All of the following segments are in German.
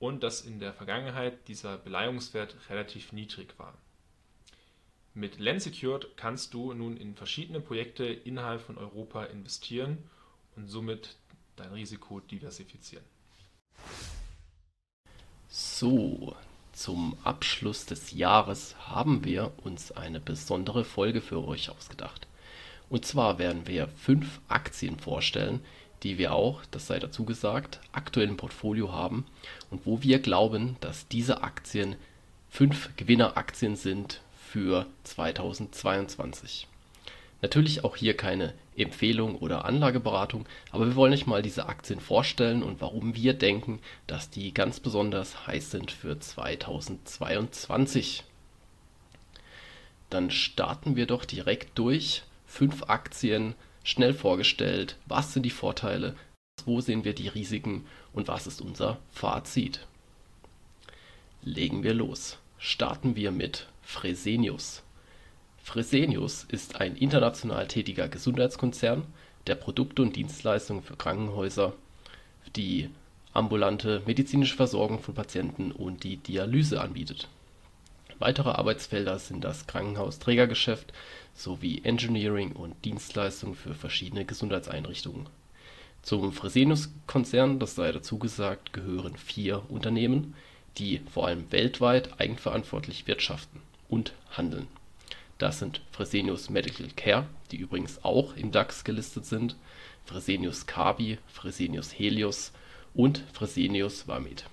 und dass in der Vergangenheit dieser Beleihungswert relativ niedrig war. Mit Lensecured kannst du nun in verschiedene Projekte innerhalb von Europa investieren und somit dein Risiko diversifizieren. So, zum Abschluss des Jahres haben wir uns eine besondere Folge für euch ausgedacht. Und zwar werden wir fünf Aktien vorstellen, die wir auch, das sei dazu gesagt, aktuell im Portfolio haben und wo wir glauben, dass diese Aktien fünf Gewinneraktien sind für 2022. Natürlich auch hier keine Empfehlung oder Anlageberatung, aber wir wollen euch mal diese Aktien vorstellen und warum wir denken, dass die ganz besonders heiß sind für 2022. Dann starten wir doch direkt durch. Fünf Aktien schnell vorgestellt, was sind die Vorteile, wo sehen wir die Risiken und was ist unser Fazit. Legen wir los. Starten wir mit Fresenius. Fresenius ist ein international tätiger Gesundheitskonzern, der Produkte und Dienstleistungen für Krankenhäuser, die ambulante medizinische Versorgung von Patienten und die Dialyse anbietet. Weitere Arbeitsfelder sind das Krankenhausträgergeschäft sowie Engineering und Dienstleistungen für verschiedene Gesundheitseinrichtungen. Zum Fresenius-Konzern, das sei dazu gesagt, gehören vier Unternehmen, die vor allem weltweit eigenverantwortlich wirtschaften und handeln. Das sind Fresenius Medical Care, die übrigens auch im DAX gelistet sind, Fresenius Kabi, Fresenius Helios und Fresenius Vamed.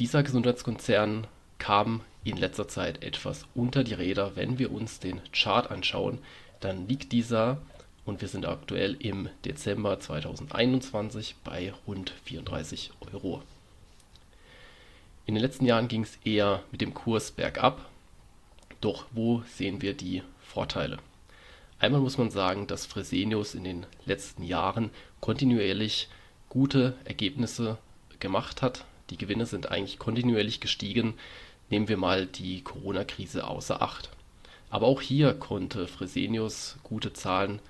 Dieser Gesundheitskonzern kam in letzter Zeit etwas unter die Räder. Wenn wir uns den Chart anschauen, dann liegt dieser, und wir sind aktuell im Dezember 2021, bei rund 34 Euro. In den letzten Jahren ging es eher mit dem Kurs bergab. Doch wo sehen wir die Vorteile? Einmal muss man sagen, dass Fresenius in den letzten Jahren kontinuierlich gute Ergebnisse gemacht hat. Die Gewinne sind eigentlich kontinuierlich gestiegen. Nehmen wir mal die Corona-Krise außer Acht. Aber auch hier konnte Fresenius gute Zahlen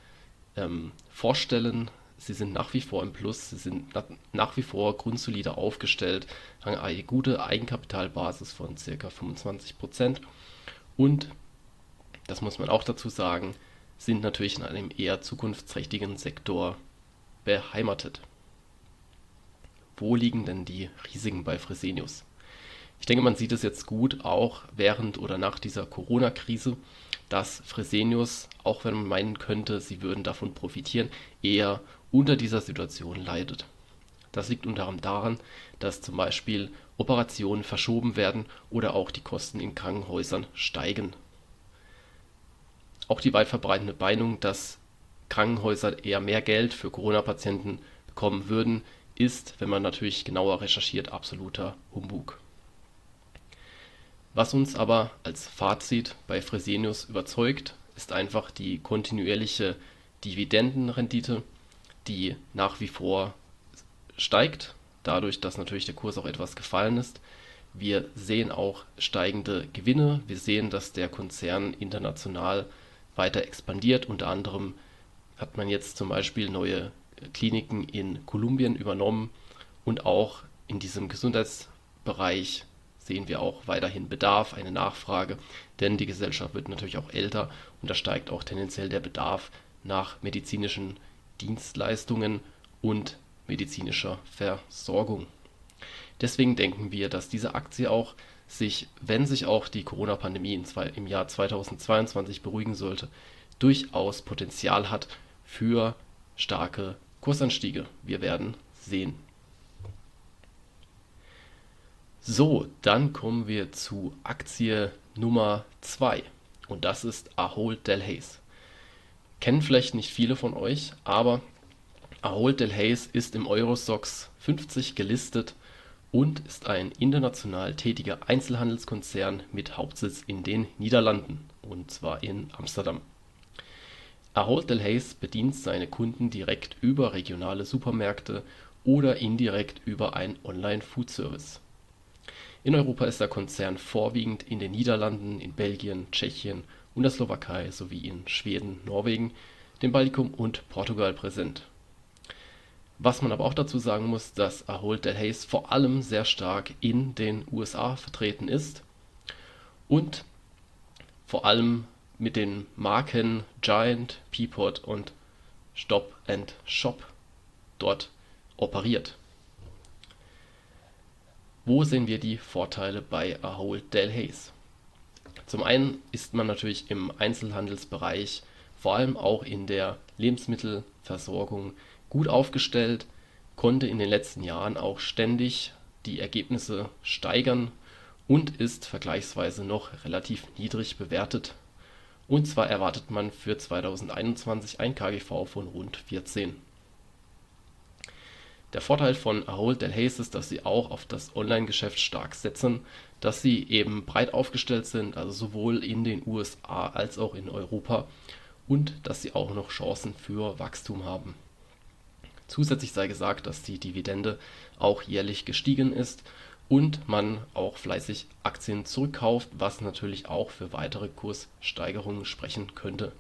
ähm, vorstellen. Sie sind nach wie vor im Plus, sie sind nach wie vor grundsolide aufgestellt, haben eine gute Eigenkapitalbasis von ca. 25% und, das muss man auch dazu sagen, sind natürlich in einem eher zukunftsträchtigen Sektor beheimatet. Wo liegen denn die Risiken bei Fresenius? Ich denke, man sieht es jetzt gut auch während oder nach dieser Corona-Krise, dass Fresenius, auch wenn man meinen könnte, sie würden davon profitieren, eher unter dieser Situation leidet. Das liegt unter anderem daran, dass zum Beispiel Operationen verschoben werden oder auch die Kosten in Krankenhäusern steigen. Auch die weit verbreitete Meinung, dass Krankenhäuser eher mehr Geld für Corona-Patienten bekommen würden, ist, wenn man natürlich genauer recherchiert, absoluter Humbug. Was uns aber als Fazit bei Fresenius überzeugt, ist einfach die kontinuierliche Dividendenrendite, die nach wie vor steigt, dadurch, dass natürlich der Kurs auch etwas gefallen ist. Wir sehen auch steigende Gewinne. Wir sehen, dass der Konzern international weiter expandiert. Unter anderem hat man jetzt zum Beispiel neue Kliniken in Kolumbien übernommen und auch in diesem Gesundheitsbereich sehen wir auch weiterhin Bedarf, eine Nachfrage, denn die Gesellschaft wird natürlich auch älter und da steigt auch tendenziell der Bedarf nach medizinischen Dienstleistungen und medizinischer Versorgung. Deswegen denken wir, dass diese Aktie auch sich, wenn sich auch die Corona-Pandemie im Jahr 2022 beruhigen sollte, durchaus Potenzial hat für starke Kursanstiege. Wir werden sehen. So, dann kommen wir zu Aktie Nummer 2 und das ist Ahold Delhaize. Kennen vielleicht nicht viele von euch, aber Ahold Delhaize ist im Eurostox 50 gelistet und ist ein international tätiger Einzelhandelskonzern mit Hauptsitz in den Niederlanden und zwar in Amsterdam. Ahold Delhaize bedient seine Kunden direkt über regionale Supermärkte oder indirekt über einen Online-Foodservice. In Europa ist der Konzern vorwiegend in den Niederlanden, in Belgien, Tschechien und der Slowakei sowie in Schweden, Norwegen, dem Baltikum und Portugal präsent. Was man aber auch dazu sagen muss, dass Ahold Delhaize vor allem sehr stark in den USA vertreten ist und vor allem mit den Marken Giant, Peapod und Stop and Shop dort operiert. Wo sehen wir die Vorteile bei Ahold Delhaize? Zum einen ist man natürlich im Einzelhandelsbereich, vor allem auch in der Lebensmittelversorgung, gut aufgestellt, konnte in den letzten Jahren auch ständig die Ergebnisse steigern und ist vergleichsweise noch relativ niedrig bewertet. Und zwar erwartet man für 2021 ein KGV von rund 14. Der Vorteil von Ahold Delhaize ist, dass sie auch auf das Online-Geschäft stark setzen, dass sie eben breit aufgestellt sind, also sowohl in den USA als auch in Europa und dass sie auch noch Chancen für Wachstum haben. Zusätzlich sei gesagt, dass die Dividende auch jährlich gestiegen ist und man auch fleißig Aktien zurückkauft, was natürlich auch für weitere Kurssteigerungen sprechen könnte.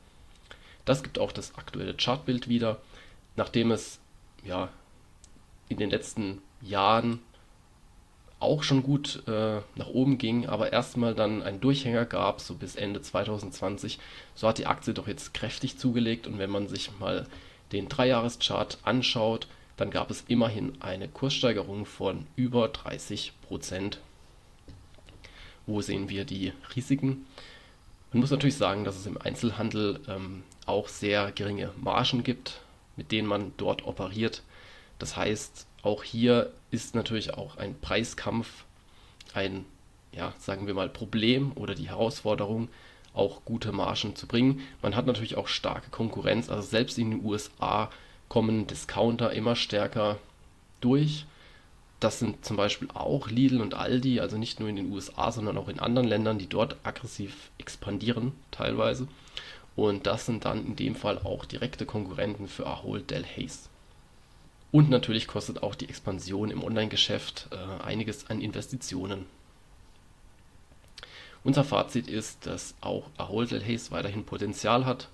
Das gibt auch das aktuelle Chartbild wieder. Nachdem es ja in den letzten Jahren auch schon gut äh, nach oben ging, aber erstmal dann einen Durchhänger gab, so bis Ende 2020. So hat die Aktie doch jetzt kräftig zugelegt und wenn man sich mal den Dreijahreschart anschaut, dann gab es immerhin eine Kurssteigerung von über 30 Prozent. Wo sehen wir die Risiken? Man muss natürlich sagen, dass es im Einzelhandel ähm, auch sehr geringe Margen gibt, mit denen man dort operiert. Das heißt, auch hier ist natürlich auch ein Preiskampf ein, ja, sagen wir mal, Problem oder die Herausforderung, auch gute Margen zu bringen. Man hat natürlich auch starke Konkurrenz, also selbst in den USA kommen Discounter immer stärker durch. Das sind zum Beispiel auch Lidl und Aldi, also nicht nur in den USA, sondern auch in anderen Ländern, die dort aggressiv expandieren teilweise. Und das sind dann in dem Fall auch direkte Konkurrenten für Ahold Delhaize. Und natürlich kostet auch die Expansion im Online-Geschäft äh, einiges an Investitionen. Unser Fazit ist, dass auch Ahold Delhaize weiterhin Potenzial hat.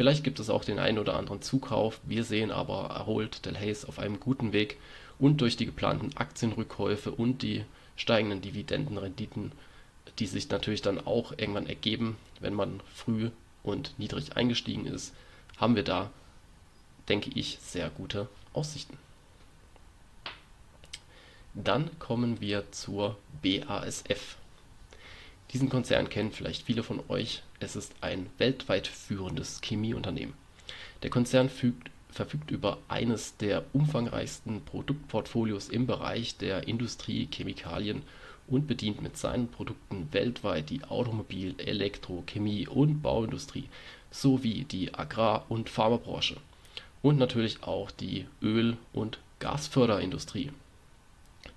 Vielleicht gibt es auch den einen oder anderen Zukauf. Wir sehen aber Ahold Delhaize auf einem guten Weg und durch die geplanten Aktienrückkäufe und die steigenden Dividendenrenditen, die sich natürlich dann auch irgendwann ergeben, wenn man früh und niedrig eingestiegen ist, haben wir da, denke ich, sehr gute Aussichten. Dann kommen wir zur BASF. Diesen Konzern kennen vielleicht viele von euch. Es ist ein weltweit führendes Chemieunternehmen. Der Konzern fügt, verfügt über eines der umfangreichsten Produktportfolios im Bereich der Industriechemikalien und bedient mit seinen Produkten weltweit die Automobil-, Elektro-, Chemie- und Bauindustrie sowie die Agrar- und Pharmabranche und natürlich auch die Öl- und Gasförderindustrie.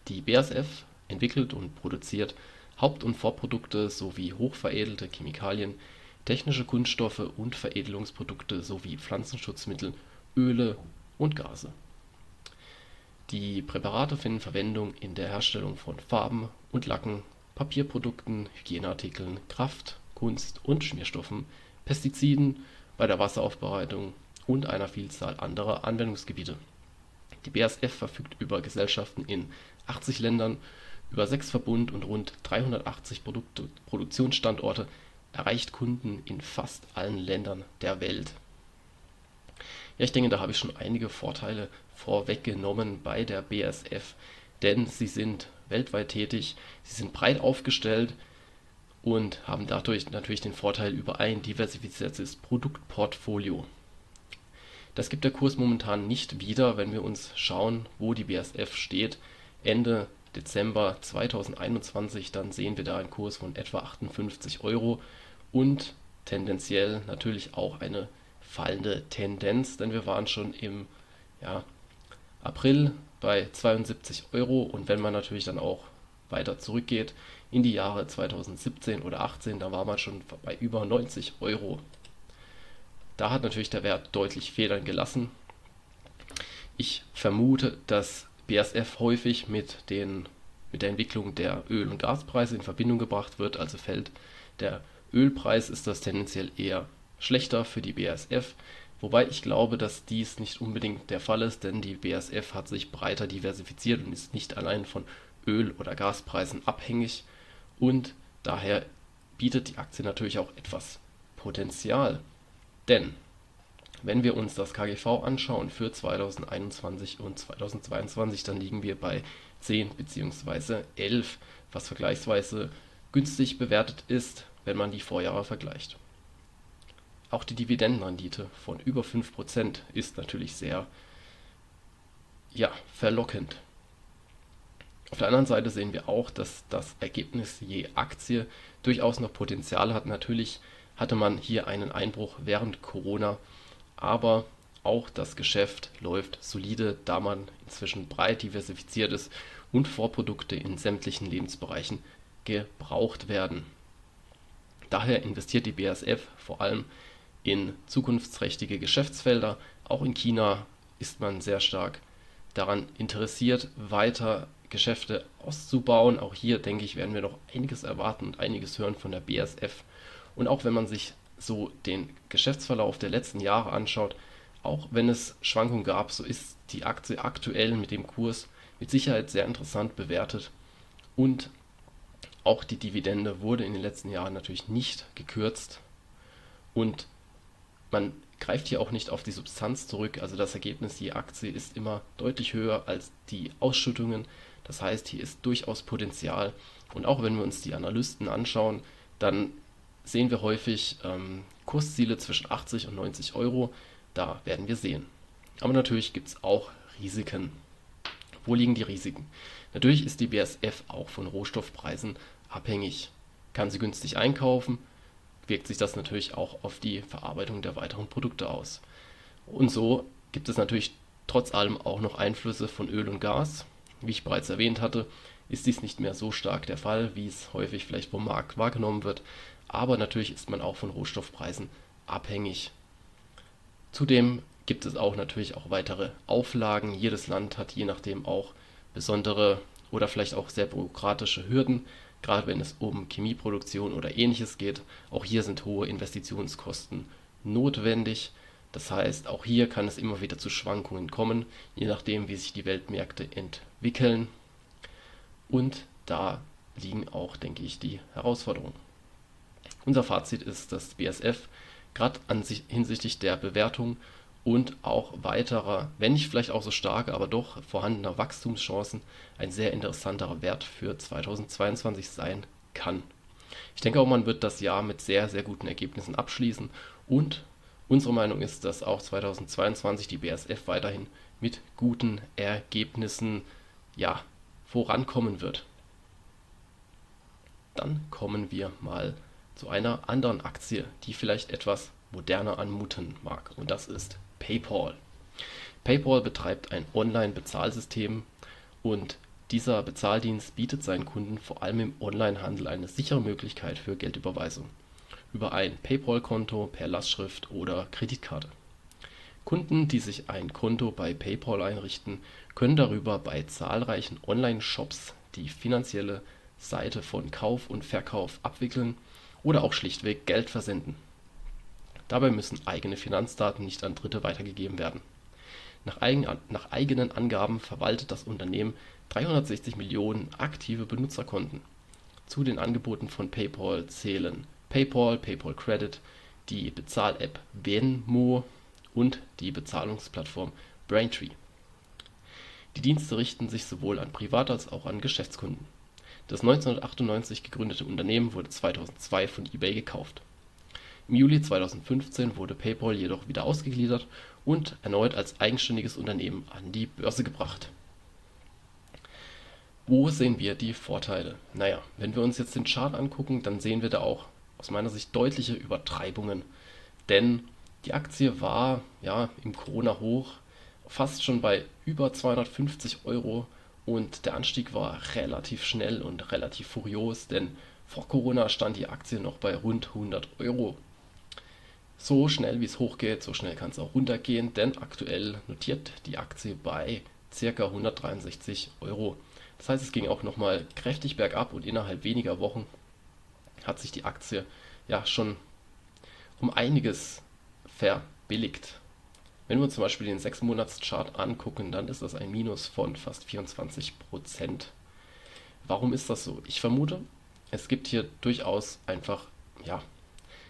Die BASF entwickelt und produziert Haupt und Vorprodukte sowie hochveredelte Chemikalien, technische Kunststoffe und Veredelungsprodukte sowie Pflanzenschutzmittel, Öle und Gase. Die Präparate finden Verwendung in der Herstellung von Farben und Lacken, Papierprodukten, Hygieneartikeln, Kraft Kunst und Schmierstoffen, Pestiziden, bei der Wasseraufbereitung und einer Vielzahl anderer Anwendungsgebiete. Die BASF verfügt über Gesellschaften in 80 Ländern, über sechs Verbund und rund 380 Produktionsstandorte, erreicht Kunden in fast allen Ländern der Welt. Ja, ich denke, da habe ich schon einige Vorteile vorweggenommen bei der BASF. denn sie sind weltweit tätig, sie sind breit aufgestellt und haben dadurch natürlich den Vorteil über ein diversifiziertes Produktportfolio. Das gibt der Kurs momentan nicht wieder, wenn wir uns schauen, wo die BASF steht. Ende Dezember 2021, dann sehen wir da einen Kurs von etwa 58 Euro und tendenziell natürlich auch eine fallende Tendenz, denn wir waren schon im ja, April bei 72 Euro und wenn man natürlich dann auch weiter zurückgeht in die Jahre 2017 oder 18, da war man schon bei über 90 Euro. Da hat natürlich der Wert deutlich Federn gelassen. Ich vermute, dass BASF häufig mit, den, mit der Entwicklung der Öl- und Gaspreise in Verbindung gebracht wird. Also fällt der Ölpreis, ist das tendenziell eher schlechter für die BASF. Wobei ich glaube, dass dies nicht unbedingt der Fall ist, denn die BASF hat sich breiter diversifiziert und ist nicht allein von Öl- oder Gaspreisen abhängig. Und daher bietet die Aktie natürlich auch etwas Potenzial. Denn wenn wir uns das KGV anschauen für 2021 und 2022, dann liegen wir bei 10 bzw. 11, was vergleichsweise günstig bewertet ist, wenn man die Vorjahre vergleicht. Auch die Dividendenrendite von über 5% ist natürlich sehr ja, verlockend. Auf der anderen Seite sehen wir auch, dass das Ergebnis je Aktie durchaus noch Potenzial hat. Natürlich hatte man hier einen Einbruch während Corona, aber auch das Geschäft läuft solide, da man inzwischen breit diversifiziert ist und Vorprodukte in sämtlichen Lebensbereichen gebraucht werden. Daher investiert die BASF vor allem in zukunftsträchtige Geschäftsfelder. Auch in China ist man sehr stark daran interessiert, weiter Geschäfte auszubauen. Auch hier, denke ich, werden wir noch einiges erwarten und einiges hören von der BASF. Und auch wenn man sich so den Geschäftsverlauf der letzten Jahre anschaut, auch wenn es Schwankungen gab, so ist die Aktie aktuell mit dem Kurs mit Sicherheit sehr interessant bewertet. Und auch die Dividende wurde in den letzten Jahren natürlich nicht gekürzt. Und man greift hier auch nicht auf die Substanz zurück. Also das Ergebnis je Aktie ist immer deutlich höher als die Ausschüttungen. Das heißt, hier ist durchaus Potenzial. Und auch wenn wir uns die Analysten anschauen, dann sehen wir häufig ähm, Kursziele zwischen 80 und 90 Euro. Da werden wir sehen. Aber natürlich gibt es auch Risiken. Wo liegen die Risiken? Natürlich ist die BSF auch von Rohstoffpreisen abhängig. Kann sie günstig einkaufen, wirkt sich das natürlich auch auf die Verarbeitung der weiteren Produkte aus. Und so gibt es natürlich trotz allem auch noch Einflüsse von Öl und Gas. Wie ich bereits erwähnt hatte, ist dies nicht mehr so stark der Fall, wie es häufig vielleicht vom Markt wahrgenommen wird, aber natürlich ist man auch von Rohstoffpreisen abhängig. Zudem gibt es auch natürlich auch weitere Auflagen. Jedes Land hat je nachdem auch besondere oder vielleicht auch sehr bürokratische Hürden, gerade wenn es um Chemieproduktion oder ähnliches geht. Auch hier sind hohe Investitionskosten notwendig. Das heißt, auch hier kann es immer wieder zu Schwankungen kommen, je nachdem, wie sich die Weltmärkte entwickeln. Und da liegen auch, denke ich, die Herausforderungen. Unser Fazit ist, dass BSF gerade hinsichtlich der Bewertung und auch weiterer, wenn nicht vielleicht auch so starke, aber doch vorhandener Wachstumschancen ein sehr interessanter Wert für 2022 sein kann. Ich denke auch, man wird das Jahr mit sehr, sehr guten Ergebnissen abschließen und unsere Meinung ist, dass auch 2022 die BSF weiterhin mit guten Ergebnissen ja, vorankommen wird. Dann kommen wir mal zu einer anderen Aktie, die vielleicht etwas moderner anmuten mag. Und das ist PayPal. PayPal betreibt ein Online-Bezahlsystem und dieser Bezahldienst bietet seinen Kunden vor allem im Onlinehandel eine sichere Möglichkeit für Geldüberweisung über ein PayPal-Konto per Lastschrift oder Kreditkarte. Kunden, die sich ein Konto bei PayPal einrichten, können darüber bei zahlreichen Online-Shops die finanzielle Seite von Kauf und Verkauf abwickeln oder auch schlichtweg Geld versenden. Dabei müssen eigene Finanzdaten nicht an Dritte weitergegeben werden. Nach, eigen, nach eigenen Angaben verwaltet das Unternehmen 360 Millionen aktive Benutzerkonten. Zu den Angeboten von PayPal zählen PayPal, PayPal Credit, die Die Dienste richten sich sowohl an Privat als auch an Geschäftskunden. Das 1998 gegründete Unternehmen wurde 2002 von eBay gekauft. Im Juli 2015 wurde PayPal jedoch wieder ausgegliedert und erneut als eigenständiges Unternehmen an die Börse gebracht. Wo sehen wir die Vorteile? Naja, wenn wir uns jetzt den Chart angucken, dann sehen wir da auch aus meiner Sicht deutliche Übertreibungen. Denn die Aktie war ja im Corona-Hoch fast schon bei über 250 Euro und der Anstieg war relativ schnell und relativ furios, denn vor Corona stand die Aktie noch bei rund 100 Euro. So schnell wie es hochgeht, so schnell kann es auch runtergehen, denn aktuell notiert die Aktie bei ca. 163 Euro. Das heißt, es ging auch nochmal kräftig bergab und innerhalb weniger Wochen hat sich die Aktie ja schon um einiges verbilligt. Wenn wir uns zum Beispiel den 6-Monats-Chart angucken, dann ist das ein Minus von fast 24%. Warum ist das so? Ich vermute, es gibt hier durchaus einfach ja,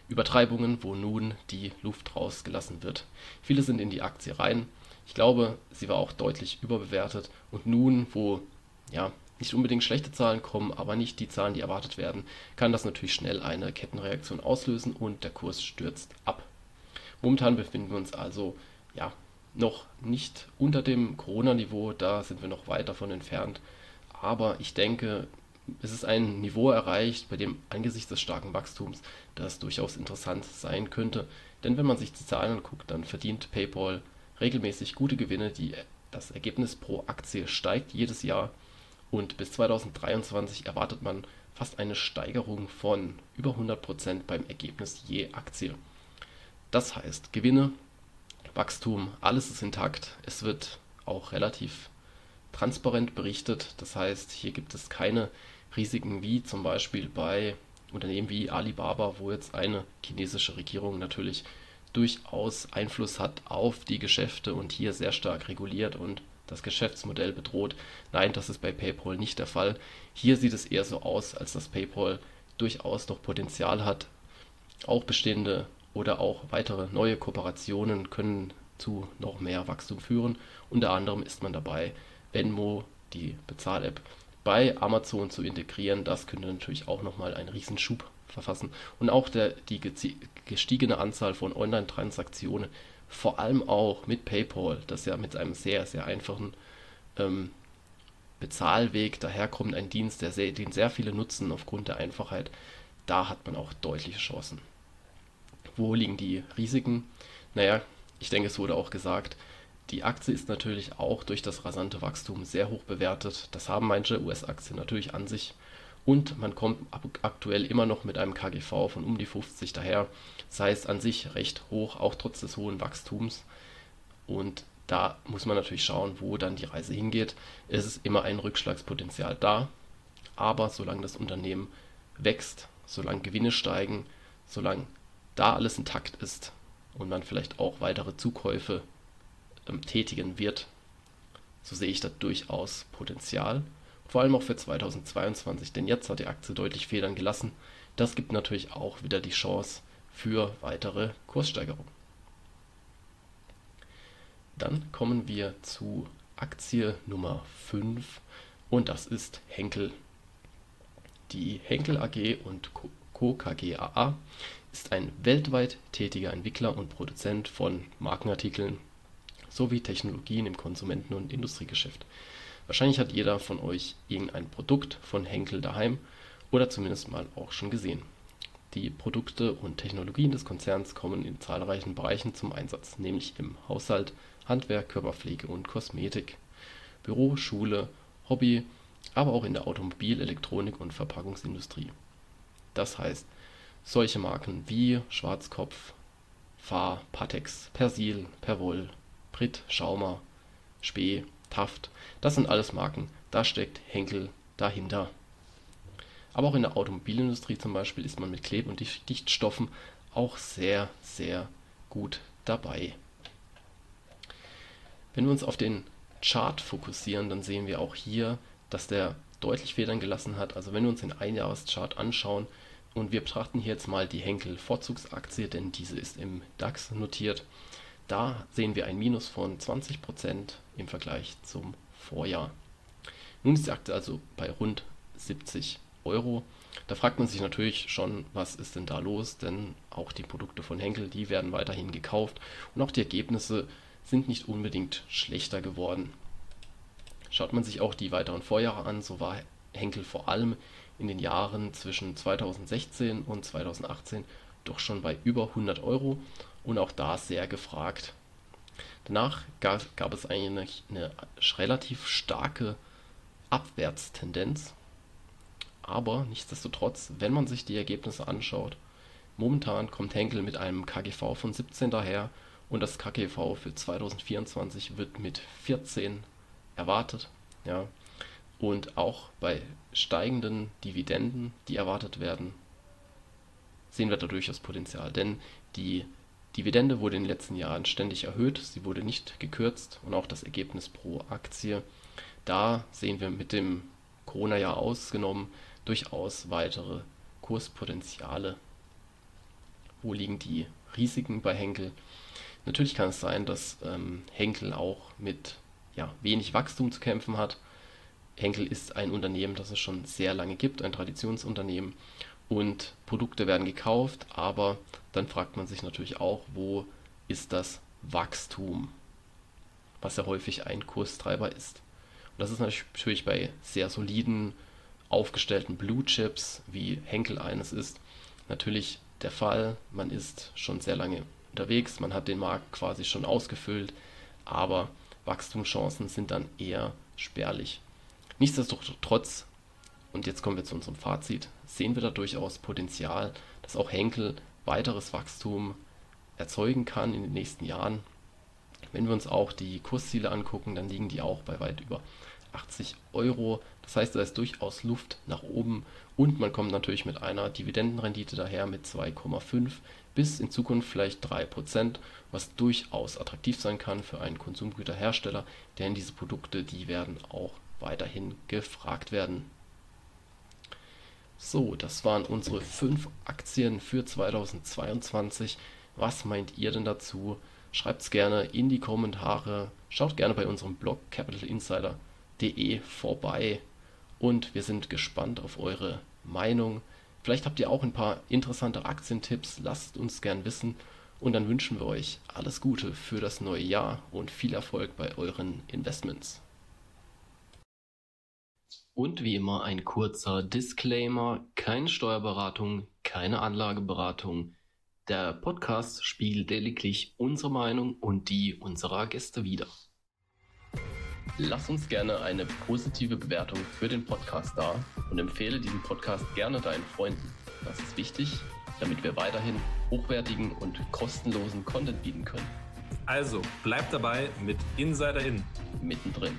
Übertreibungen, wo nun die Luft rausgelassen wird. Viele sind in die Aktie rein. Ich glaube, sie war auch deutlich überbewertet. Und nun, wo ja, nicht unbedingt schlechte Zahlen kommen, aber nicht die Zahlen, die erwartet werden, kann das natürlich schnell eine Kettenreaktion auslösen und der Kurs stürzt ab. Momentan befinden wir uns also ja noch nicht unter dem Corona-Niveau, da sind wir noch weit davon entfernt. Aber ich denke, es ist ein Niveau erreicht, bei dem angesichts des starken Wachstums das durchaus interessant sein könnte. Denn wenn man sich die Zahlen anguckt, dann verdient PayPal regelmäßig gute Gewinne. Die, das Ergebnis pro Aktie steigt jedes Jahr und bis 2023 erwartet man fast eine Steigerung von über 100% beim Ergebnis je Aktie. Das heißt, Gewinne, Wachstum, alles ist intakt. Es wird auch relativ transparent berichtet. Das heißt, hier gibt es keine Risiken wie zum Beispiel bei Unternehmen wie Alibaba, wo jetzt eine chinesische Regierung natürlich durchaus Einfluss hat auf die Geschäfte und hier sehr stark reguliert und das Geschäftsmodell bedroht. Nein, das ist bei PayPal nicht der Fall. Hier sieht es eher so aus, als dass PayPal durchaus noch Potenzial hat. Auch bestehende oder auch weitere neue Kooperationen können zu noch mehr Wachstum führen. Unter anderem ist man dabei, Venmo, die Bezahl-App, bei Amazon zu integrieren. Das könnte natürlich auch nochmal einen Riesenschub verfassen. Und auch der, die gestiegene Anzahl von Online-Transaktionen vor allem auch mit PayPal, das ja mit einem sehr, sehr einfachen ähm, Bezahlweg daherkommt, ein Dienst, der sehr, den sehr viele nutzen aufgrund der Einfachheit, da hat man auch deutliche Chancen. Wo liegen die Risiken? Naja, ich denke, es wurde auch gesagt, die Aktie ist natürlich auch durch das rasante Wachstum sehr hoch bewertet. Das haben manche US-Aktien natürlich an sich und man kommt aktuell immer noch mit einem KGV von um die 50 daher. Das heißt an sich recht hoch, auch trotz des hohen Wachstums. Und da muss man natürlich schauen, wo dann die Reise hingeht. Es ist immer ein Rückschlagspotenzial da, aber solange das Unternehmen wächst, solange Gewinne steigen, solange da alles intakt ist und man vielleicht auch weitere Zukäufe ähm, tätigen wird, so sehe ich da durchaus Potenzial vor allem auch für 2022, denn jetzt hat die Aktie deutlich Federn gelassen. Das gibt natürlich auch wieder die Chance für weitere Kurssteigerungen. Dann kommen wir zu Aktie Nummer 5 und das ist Henkel. Die Henkel AG und Co. KGaA ist ein weltweit tätiger Entwickler und Produzent von Markenartikeln sowie Technologien im Konsumenten- und Industriegeschäft. Wahrscheinlich hat jeder von euch irgendein Produkt von Henkel daheim oder zumindest mal auch schon gesehen. Die Produkte und Technologien des Konzerns kommen in zahlreichen Bereichen zum Einsatz, nämlich im Haushalt, Handwerk, Körperpflege und Kosmetik, Büro, Schule, Hobby, aber auch in der Automobil-, Elektronik und Verpackungsindustrie. Das heißt, solche Marken wie Schwarzkopf, Fahr, Patex, Persil, Perwoll, Brit, Schaumer, Spee Taft, das sind alles Marken, da steckt Henkel dahinter. Aber auch in der Automobilindustrie zum Beispiel ist man mit Kleb- und Dichtstoffen auch sehr, sehr gut dabei. Wenn wir uns auf den Chart fokussieren, dann sehen wir auch hier, dass der deutlich Federn gelassen hat. Also wenn wir uns den Einjahreschart anschauen und wir betrachten hier jetzt mal die Henkel Vorzugsaktie, denn diese ist im DAX notiert, da sehen wir ein Minus von 20% im Vergleich zum Vorjahr. Nun ist die Aktie also bei rund 70 Euro. Da fragt man sich natürlich schon, was ist denn da los? Denn auch die Produkte von Henkel, die werden weiterhin gekauft und auch die Ergebnisse sind nicht unbedingt schlechter geworden. Schaut man sich auch die weiteren Vorjahre an, so war Henkel vor allem in den Jahren zwischen 2016 und 2018 doch schon bei über 100 Euro und auch da sehr gefragt. Danach gab, gab es eigentlich eine relativ starke Abwärtstendenz aber nichtsdestotrotz, wenn man sich die Ergebnisse anschaut, momentan kommt Henkel mit einem KGV von 17 daher und das KGV für 2024 wird mit 14 erwartet. Ja. Und auch bei steigenden Dividenden, die erwartet werden, sehen wir da durchaus Potenzial. Denn die Dividende wurde in den letzten Jahren ständig erhöht, sie wurde nicht gekürzt und auch das Ergebnis pro Aktie. Da sehen wir mit dem Corona-Jahr ausgenommen durchaus weitere Kurspotenziale. Wo liegen die Risiken bei Henkel? Natürlich kann es sein, dass ähm, Henkel auch mit ja, wenig Wachstum zu kämpfen hat. Henkel ist ein Unternehmen, das es schon sehr lange gibt, ein Traditionsunternehmen und Produkte werden gekauft, aber dann fragt man sich natürlich auch, wo ist das Wachstum, was ja häufig ein Kurstreiber ist. Und das ist natürlich bei sehr soliden aufgestellten Blue Chips, wie Henkel eines ist, natürlich der Fall. Man ist schon sehr lange unterwegs, man hat den Markt quasi schon ausgefüllt, aber Wachstumschancen sind dann eher spärlich. Nichtsdestotrotz, und jetzt kommen wir zu unserem Fazit, sehen wir da durchaus Potenzial, dass auch Henkel weiteres Wachstum erzeugen kann in den nächsten Jahren. Wenn wir uns auch die Kursziele angucken, dann liegen die auch bei weit über 80 Euro. Das heißt, da ist durchaus Luft nach oben und man kommt natürlich mit einer Dividendenrendite daher mit 2,5 bis in Zukunft vielleicht 3%, was durchaus attraktiv sein kann für einen Konsumgüterhersteller, denn diese Produkte, die werden auch weiterhin gefragt werden. So, das waren unsere fünf Aktien für 2022. Was meint ihr denn dazu? Schreibt es gerne in die Kommentare. Schaut gerne bei unserem Blog Capital Insider www.ftf.de vorbei und wir sind gespannt auf eure Meinung. Vielleicht habt ihr auch ein paar interessante Aktientipps, lasst uns gern wissen und dann wünschen wir euch alles Gute für das neue Jahr und viel Erfolg bei euren Investments. Und wie immer ein kurzer Disclaimer, keine Steuerberatung, keine Anlageberatung. Der Podcast spiegelt lediglich unsere Meinung und die unserer Gäste wider. Lass uns gerne eine positive Bewertung für den Podcast da und empfehle diesen Podcast gerne deinen Freunden. Das ist wichtig, damit wir weiterhin hochwertigen und kostenlosen Content bieten können. Also, bleib dabei mit Insider In. Mittendrin.